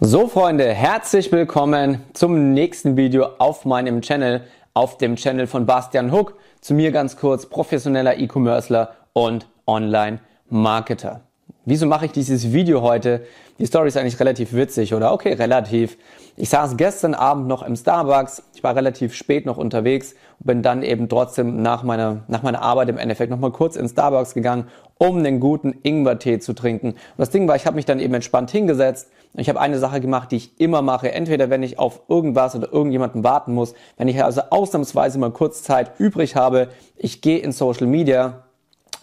So Freunde, herzlich willkommen zum nächsten Video auf meinem Channel, auf dem Channel von Bastian Hook. Zu mir ganz kurz, professioneller E-Commercer und Online-Marketer. Wieso mache ich dieses Video heute? Die Story ist eigentlich relativ witzig, oder? Okay, relativ. Ich saß gestern Abend noch im Starbucks. Ich war relativ spät noch unterwegs und bin dann eben trotzdem nach meiner, nach meiner Arbeit im Endeffekt nochmal kurz in Starbucks gegangen, um einen guten Ingwertee zu trinken. Und das Ding war, ich habe mich dann eben entspannt hingesetzt. Und ich habe eine Sache gemacht, die ich immer mache. Entweder wenn ich auf irgendwas oder irgendjemanden warten muss, wenn ich also ausnahmsweise mal kurz Zeit übrig habe, ich gehe in Social Media,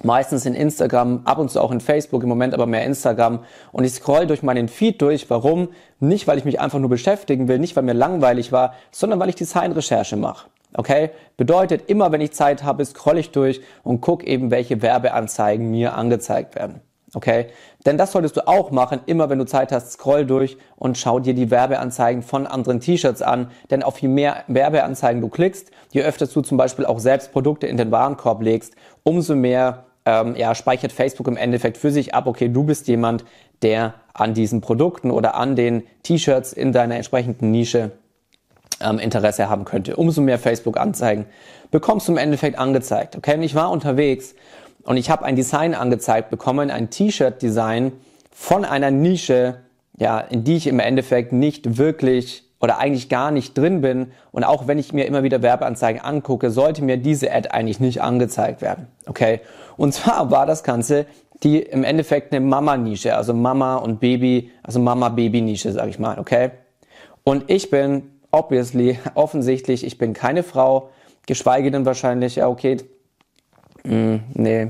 meistens in Instagram, ab und zu auch in Facebook, im Moment aber mehr Instagram. Und ich scroll durch meinen Feed durch. Warum? Nicht, weil ich mich einfach nur beschäftigen will, nicht, weil mir langweilig war, sondern weil ich Designrecherche mache. Okay? Bedeutet, immer wenn ich Zeit habe, scroll ich durch und guck eben, welche Werbeanzeigen mir angezeigt werden. Okay? Denn das solltest du auch machen, immer wenn du Zeit hast, scroll durch und schau dir die Werbeanzeigen von anderen T-Shirts an. Denn auf je mehr Werbeanzeigen du klickst, je öfter du zum Beispiel auch selbst Produkte in den Warenkorb legst, umso mehr ähm, ja, speichert Facebook im Endeffekt für sich ab, okay, du bist jemand, der an diesen Produkten oder an den T-Shirts in deiner entsprechenden Nische ähm, Interesse haben könnte. Umso mehr Facebook-Anzeigen bekommst du im Endeffekt angezeigt. Okay, und ich war unterwegs und ich habe ein Design angezeigt bekommen, ein T-Shirt-Design von einer Nische, ja, in die ich im Endeffekt nicht wirklich oder eigentlich gar nicht drin bin. Und auch wenn ich mir immer wieder Werbeanzeigen angucke, sollte mir diese Ad eigentlich nicht angezeigt werden. Okay? Und zwar war das Ganze die im Endeffekt eine Mama-Nische, also Mama und Baby, also Mama-Baby-Nische, sag ich mal, okay? Und ich bin obviously, offensichtlich, ich bin keine Frau, geschweige denn wahrscheinlich, ja, okay, mh, hm, nee.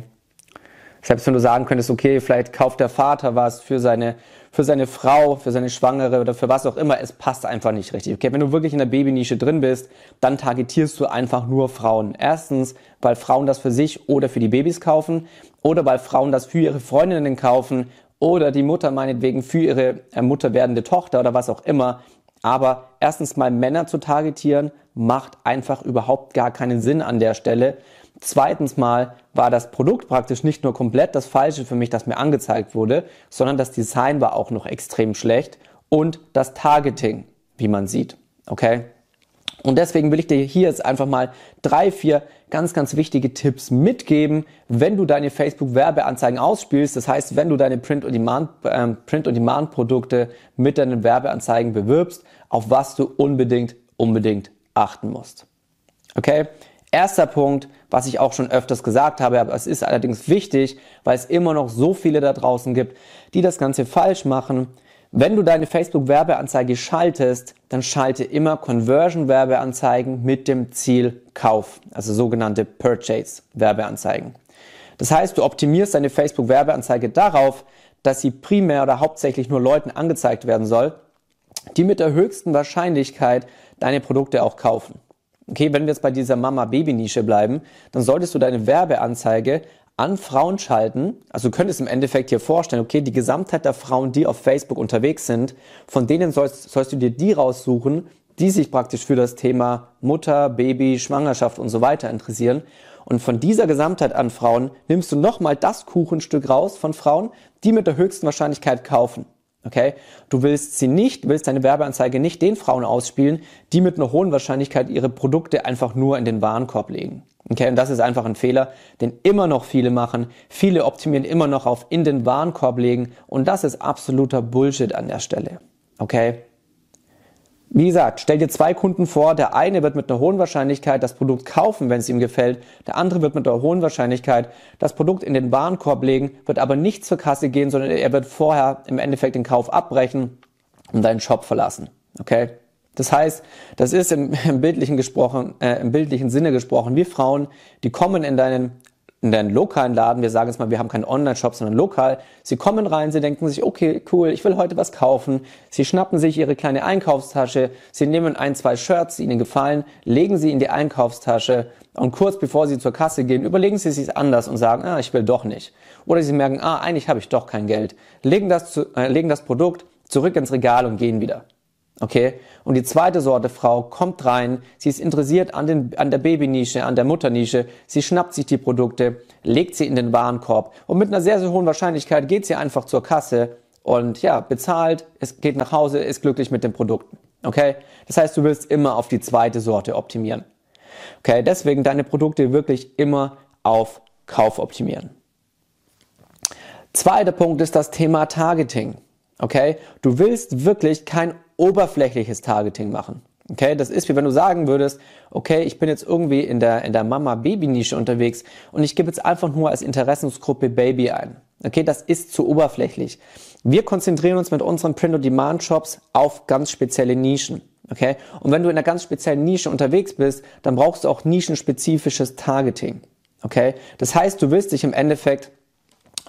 Selbst wenn du sagen könntest, okay, vielleicht kauft der Vater was für seine für seine Frau, für seine Schwangere oder für was auch immer, es passt einfach nicht richtig. Okay, wenn du wirklich in der Babynische drin bist, dann targetierst du einfach nur Frauen. Erstens, weil Frauen das für sich oder für die Babys kaufen oder weil Frauen das für ihre Freundinnen kaufen oder die Mutter meinetwegen für ihre äh, Mutter werdende Tochter oder was auch immer. Aber erstens mal Männer zu targetieren, macht einfach überhaupt gar keinen Sinn an der Stelle. Zweitens mal war das Produkt praktisch nicht nur komplett das Falsche für mich, das mir angezeigt wurde, sondern das Design war auch noch extrem schlecht und das Targeting, wie man sieht. Okay? Und deswegen will ich dir hier jetzt einfach mal drei, vier ganz, ganz wichtige Tipps mitgeben, wenn du deine Facebook-Werbeanzeigen ausspielst. Das heißt, wenn du deine Print-on-Demand-Produkte äh, mit deinen Werbeanzeigen bewirbst, auf was du unbedingt, unbedingt achten musst. Okay? Erster Punkt, was ich auch schon öfters gesagt habe, aber es ist allerdings wichtig, weil es immer noch so viele da draußen gibt, die das Ganze falsch machen. Wenn du deine Facebook-Werbeanzeige schaltest, dann schalte immer Conversion-Werbeanzeigen mit dem Ziel Kauf, also sogenannte Purchase-Werbeanzeigen. Das heißt, du optimierst deine Facebook-Werbeanzeige darauf, dass sie primär oder hauptsächlich nur Leuten angezeigt werden soll, die mit der höchsten Wahrscheinlichkeit deine Produkte auch kaufen. Okay, wenn wir jetzt bei dieser Mama-Baby-Nische bleiben, dann solltest du deine Werbeanzeige an Frauen schalten. Also du könntest im Endeffekt hier vorstellen, okay, die Gesamtheit der Frauen, die auf Facebook unterwegs sind, von denen sollst, sollst du dir die raussuchen, die sich praktisch für das Thema Mutter, Baby, Schwangerschaft und so weiter interessieren. Und von dieser Gesamtheit an Frauen nimmst du nochmal das Kuchenstück raus von Frauen, die mit der höchsten Wahrscheinlichkeit kaufen. Okay? Du willst sie nicht, willst deine Werbeanzeige nicht den Frauen ausspielen, die mit einer hohen Wahrscheinlichkeit ihre Produkte einfach nur in den Warenkorb legen. Okay? Und das ist einfach ein Fehler, den immer noch viele machen. Viele optimieren immer noch auf in den Warenkorb legen und das ist absoluter Bullshit an der Stelle. Okay? Wie gesagt, stell dir zwei Kunden vor, der eine wird mit einer hohen Wahrscheinlichkeit das Produkt kaufen, wenn es ihm gefällt, der andere wird mit einer hohen Wahrscheinlichkeit das Produkt in den Warenkorb legen, wird aber nicht zur Kasse gehen, sondern er wird vorher im Endeffekt den Kauf abbrechen und deinen Shop verlassen. Okay? Das heißt, das ist im, im bildlichen gesprochen, äh, im bildlichen Sinne gesprochen, wie Frauen, die kommen in deinen in deinen lokalen Laden, wir sagen jetzt mal, wir haben keinen Online-Shop, sondern lokal. Sie kommen rein, sie denken sich, okay, cool, ich will heute was kaufen. Sie schnappen sich ihre kleine Einkaufstasche, sie nehmen ein, zwei Shirts, die ihnen gefallen, legen sie in die Einkaufstasche und kurz bevor sie zur Kasse gehen, überlegen sie sich anders und sagen, ah, ich will doch nicht. Oder sie merken, ah, eigentlich habe ich doch kein Geld. Legen das, zu, äh, legen das Produkt zurück ins Regal und gehen wieder. Okay? Und die zweite Sorte Frau kommt rein, sie ist interessiert an, den, an der Babynische, an der Mutternische, sie schnappt sich die Produkte, legt sie in den Warenkorb und mit einer sehr, sehr hohen Wahrscheinlichkeit geht sie einfach zur Kasse und ja, bezahlt, es geht nach Hause, ist glücklich mit den Produkten. Okay? Das heißt, du willst immer auf die zweite Sorte optimieren. Okay? Deswegen deine Produkte wirklich immer auf Kauf optimieren. Zweiter Punkt ist das Thema Targeting. Okay? Du willst wirklich kein oberflächliches Targeting machen. Okay, das ist wie wenn du sagen würdest, okay, ich bin jetzt irgendwie in der, in der Mama-Baby-Nische unterwegs und ich gebe jetzt einfach nur als Interessensgruppe Baby ein. Okay, das ist zu oberflächlich. Wir konzentrieren uns mit unseren Print-on-Demand-Shops auf ganz spezielle Nischen. Okay, und wenn du in einer ganz speziellen Nische unterwegs bist, dann brauchst du auch nischenspezifisches Targeting. Okay, das heißt, du willst dich im Endeffekt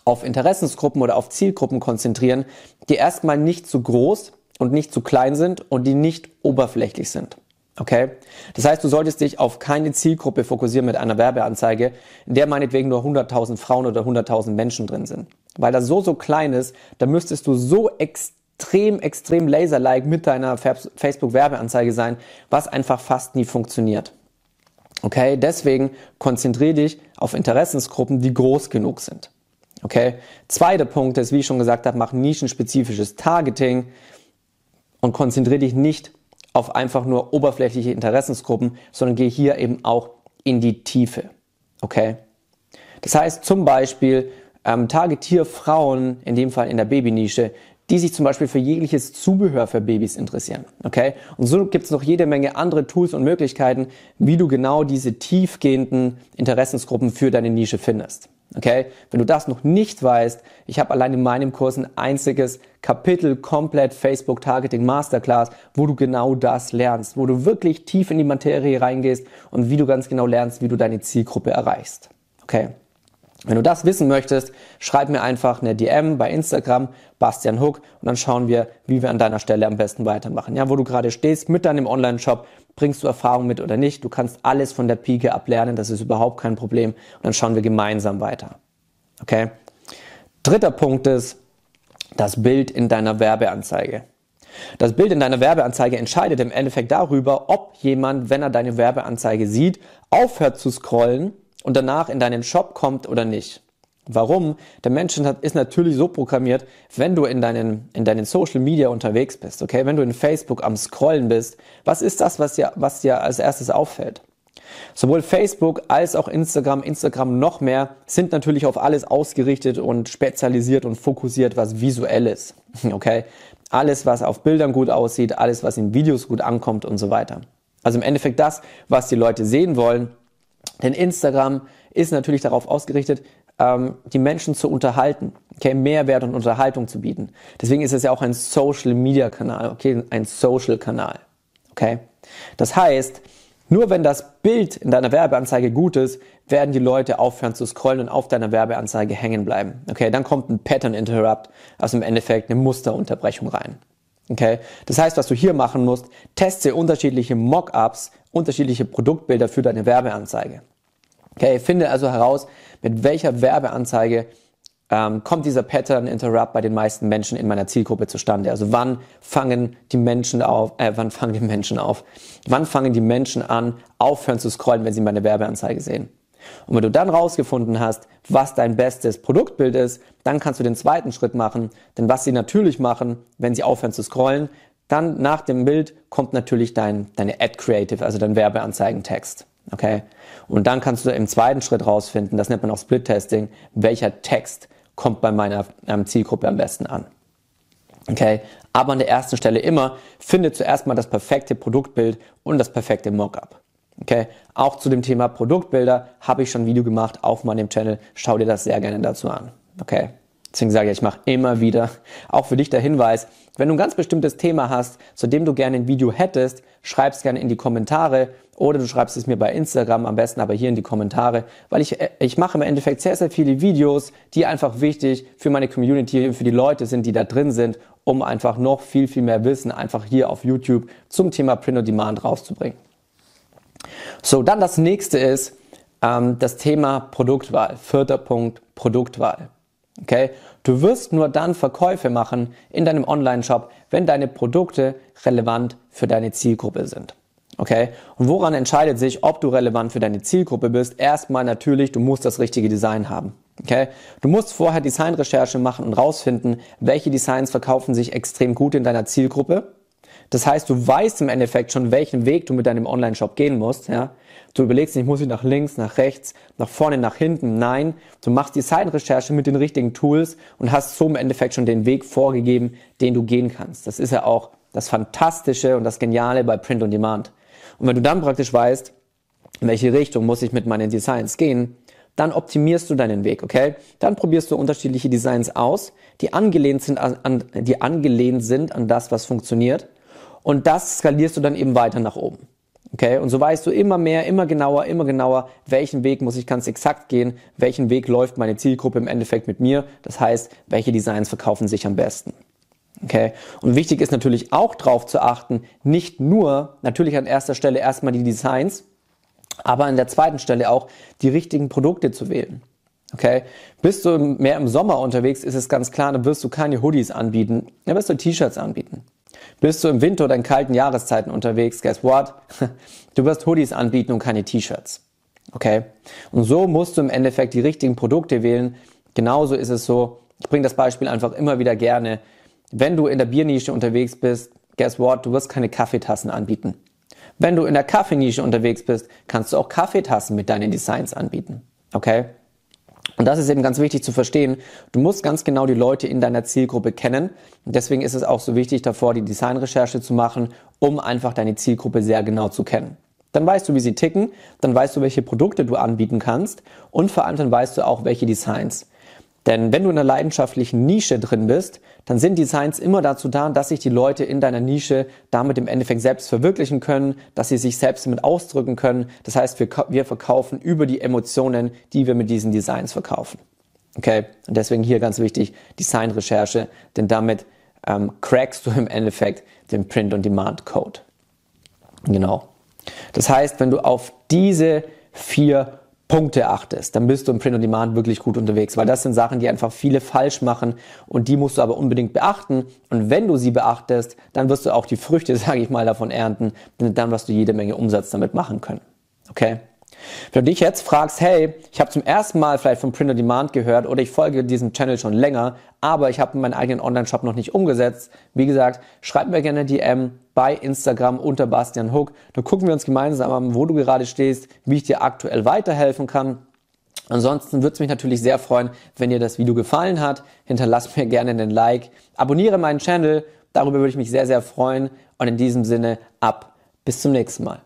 auf Interessensgruppen oder auf Zielgruppen konzentrieren, die erstmal nicht zu groß und nicht zu klein sind und die nicht oberflächlich sind. Okay? Das heißt, du solltest dich auf keine Zielgruppe fokussieren mit einer Werbeanzeige, in der meinetwegen nur 100.000 Frauen oder 100.000 Menschen drin sind. Weil das so, so klein ist, da müsstest du so extrem, extrem laser-like mit deiner Facebook-Werbeanzeige sein, was einfach fast nie funktioniert. Okay? Deswegen konzentriere dich auf Interessensgruppen, die groß genug sind. Okay? Zweiter Punkt ist, wie ich schon gesagt habe, mach nischenspezifisches Targeting und konzentriere dich nicht auf einfach nur oberflächliche Interessensgruppen, sondern geh hier eben auch in die Tiefe. Okay? Das heißt zum Beispiel, ähm, targetiere Frauen, in dem Fall in der Babynische, die sich zum Beispiel für jegliches Zubehör für Babys interessieren. Okay? Und so gibt es noch jede Menge andere Tools und Möglichkeiten, wie du genau diese tiefgehenden Interessensgruppen für deine Nische findest. Okay? Wenn du das noch nicht weißt, ich habe allein in meinem Kurs ein einziges Kapitel komplett Facebook Targeting Masterclass, wo du genau das lernst, wo du wirklich tief in die Materie reingehst und wie du ganz genau lernst, wie du deine Zielgruppe erreichst. Okay? Wenn du das wissen möchtest, schreib mir einfach eine DM bei Instagram, Bastian Hook, und dann schauen wir, wie wir an deiner Stelle am besten weitermachen. Ja, wo du gerade stehst mit deinem Online-Shop, bringst du Erfahrung mit oder nicht. Du kannst alles von der Pike ablernen, das ist überhaupt kein Problem. Und dann schauen wir gemeinsam weiter. Okay? Dritter Punkt ist das Bild in deiner Werbeanzeige. Das Bild in deiner Werbeanzeige entscheidet im Endeffekt darüber, ob jemand, wenn er deine Werbeanzeige sieht, aufhört zu scrollen und danach in deinen Shop kommt oder nicht. Warum? Der Mensch ist natürlich so programmiert, wenn du in deinen, in deinen Social Media unterwegs bist, okay, wenn du in Facebook am Scrollen bist, was ist das, was dir, was dir als erstes auffällt? Sowohl Facebook als auch Instagram, Instagram noch mehr, sind natürlich auf alles ausgerichtet und spezialisiert und fokussiert, was visuell ist. Okay? Alles, was auf Bildern gut aussieht, alles, was in Videos gut ankommt und so weiter. Also im Endeffekt das, was die Leute sehen wollen, denn Instagram ist natürlich darauf ausgerichtet, ähm, die Menschen zu unterhalten, okay, Mehrwert und Unterhaltung zu bieten. Deswegen ist es ja auch ein Social Media Kanal, okay, ein Social Kanal, okay. Das heißt, nur wenn das Bild in deiner Werbeanzeige gut ist, werden die Leute aufhören zu scrollen und auf deiner Werbeanzeige hängen bleiben. Okay, dann kommt ein Pattern Interrupt, also im Endeffekt eine Musterunterbrechung rein. Okay, das heißt, was du hier machen musst, teste unterschiedliche Mockups, unterschiedliche Produktbilder für deine Werbeanzeige. Okay, finde also heraus, mit welcher Werbeanzeige ähm, kommt dieser Pattern Interrupt bei den meisten Menschen in meiner Zielgruppe zustande. Also wann fangen die Menschen auf, äh, wann fangen die Menschen auf? Wann fangen die Menschen an, aufhören zu scrollen, wenn sie meine Werbeanzeige sehen? Und wenn du dann rausgefunden hast, was dein bestes Produktbild ist, dann kannst du den zweiten Schritt machen. Denn was sie natürlich machen, wenn sie aufhören zu scrollen, dann nach dem Bild kommt natürlich dein, deine Ad Creative, also dein Werbeanzeigentext. Okay? Und dann kannst du im zweiten Schritt rausfinden, das nennt man auch Split Testing, welcher Text kommt bei meiner ähm, Zielgruppe am besten an. Okay? Aber an der ersten Stelle immer, finde zuerst mal das perfekte Produktbild und das perfekte Mockup. Okay? Auch zu dem Thema Produktbilder habe ich schon ein Video gemacht auf meinem Channel. Schau dir das sehr gerne dazu an. Okay? Deswegen sage ich, ich mache immer wieder, auch für dich der Hinweis, wenn du ein ganz bestimmtes Thema hast, zu dem du gerne ein Video hättest, schreib es gerne in die Kommentare oder du schreibst es mir bei Instagram, am besten aber hier in die Kommentare, weil ich, ich mache im Endeffekt sehr, sehr viele Videos, die einfach wichtig für meine Community, für die Leute sind, die da drin sind, um einfach noch viel, viel mehr Wissen einfach hier auf YouTube zum Thema Print on Demand rauszubringen. So, dann das nächste ist ähm, das Thema Produktwahl. Vierter Punkt, Produktwahl. Okay? Du wirst nur dann Verkäufe machen in deinem Online-Shop, wenn deine Produkte relevant für deine Zielgruppe sind. Okay? Und woran entscheidet sich, ob du relevant für deine Zielgruppe bist? Erstmal natürlich, du musst das richtige Design haben. Okay? Du musst vorher Designrecherche machen und rausfinden, welche Designs verkaufen sich extrem gut in deiner Zielgruppe. Das heißt, du weißt im Endeffekt schon, welchen Weg du mit deinem Online-Shop gehen musst. Ja? Du überlegst nicht, muss ich nach links, nach rechts, nach vorne, nach hinten. Nein, du machst Designrecherche mit den richtigen Tools und hast so im Endeffekt schon den Weg vorgegeben, den du gehen kannst. Das ist ja auch das Fantastische und das Geniale bei Print on Demand. Und wenn du dann praktisch weißt, in welche Richtung muss ich mit meinen Designs gehen, dann optimierst du deinen Weg, okay? Dann probierst du unterschiedliche Designs aus, die angelehnt sind an, an, die angelehnt sind an das, was funktioniert. Und das skalierst du dann eben weiter nach oben. Okay? Und so weißt du immer mehr, immer genauer, immer genauer, welchen Weg muss ich ganz exakt gehen, welchen Weg läuft meine Zielgruppe im Endeffekt mit mir. Das heißt, welche Designs verkaufen sich am besten. Okay? Und wichtig ist natürlich auch darauf zu achten, nicht nur, natürlich an erster Stelle erstmal die Designs, aber an der zweiten Stelle auch die richtigen Produkte zu wählen. Okay? Bist du mehr im Sommer unterwegs, ist es ganz klar, dann wirst du keine Hoodies anbieten, dann wirst du T-Shirts anbieten. Bist du im Winter oder in kalten Jahreszeiten unterwegs, guess what? Du wirst Hoodies anbieten und keine T-Shirts. Okay? Und so musst du im Endeffekt die richtigen Produkte wählen. Genauso ist es so, ich bringe das Beispiel einfach immer wieder gerne. Wenn du in der Biernische unterwegs bist, guess what? Du wirst keine Kaffeetassen anbieten. Wenn du in der Kaffeenische unterwegs bist, kannst du auch Kaffeetassen mit deinen Designs anbieten. Okay? Und das ist eben ganz wichtig zu verstehen. Du musst ganz genau die Leute in deiner Zielgruppe kennen. Und deswegen ist es auch so wichtig, davor die Designrecherche zu machen, um einfach deine Zielgruppe sehr genau zu kennen. Dann weißt du, wie sie ticken, dann weißt du, welche Produkte du anbieten kannst und vor allem dann weißt du auch, welche Designs. Denn wenn du in einer leidenschaftlichen Nische drin bist, dann sind Designs immer dazu da, dass sich die Leute in deiner Nische damit im Endeffekt selbst verwirklichen können, dass sie sich selbst damit ausdrücken können. Das heißt, wir, wir verkaufen über die Emotionen, die wir mit diesen Designs verkaufen. Okay? Und deswegen hier ganz wichtig, Designrecherche, denn damit ähm, crackst du im Endeffekt den Print-on-Demand-Code. Genau. Das heißt, wenn du auf diese vier Punkte achtest, dann bist du im Print on Demand wirklich gut unterwegs, weil das sind Sachen, die einfach viele falsch machen und die musst du aber unbedingt beachten. Und wenn du sie beachtest, dann wirst du auch die Früchte, sage ich mal, davon ernten, denn dann wirst du jede Menge Umsatz damit machen können. Okay? Wenn du dich jetzt fragst, hey, ich habe zum ersten Mal vielleicht von Print on Demand gehört oder ich folge diesem Channel schon länger, aber ich habe meinen eigenen Online-Shop noch nicht umgesetzt, wie gesagt, schreib mir gerne DM bei Instagram unter Bastian Hook. Dann gucken wir uns gemeinsam an, wo du gerade stehst, wie ich dir aktuell weiterhelfen kann. Ansonsten würde es mich natürlich sehr freuen, wenn dir das Video gefallen hat. Hinterlass mir gerne einen Like, abonniere meinen Channel, darüber würde ich mich sehr, sehr freuen. Und in diesem Sinne ab, bis zum nächsten Mal.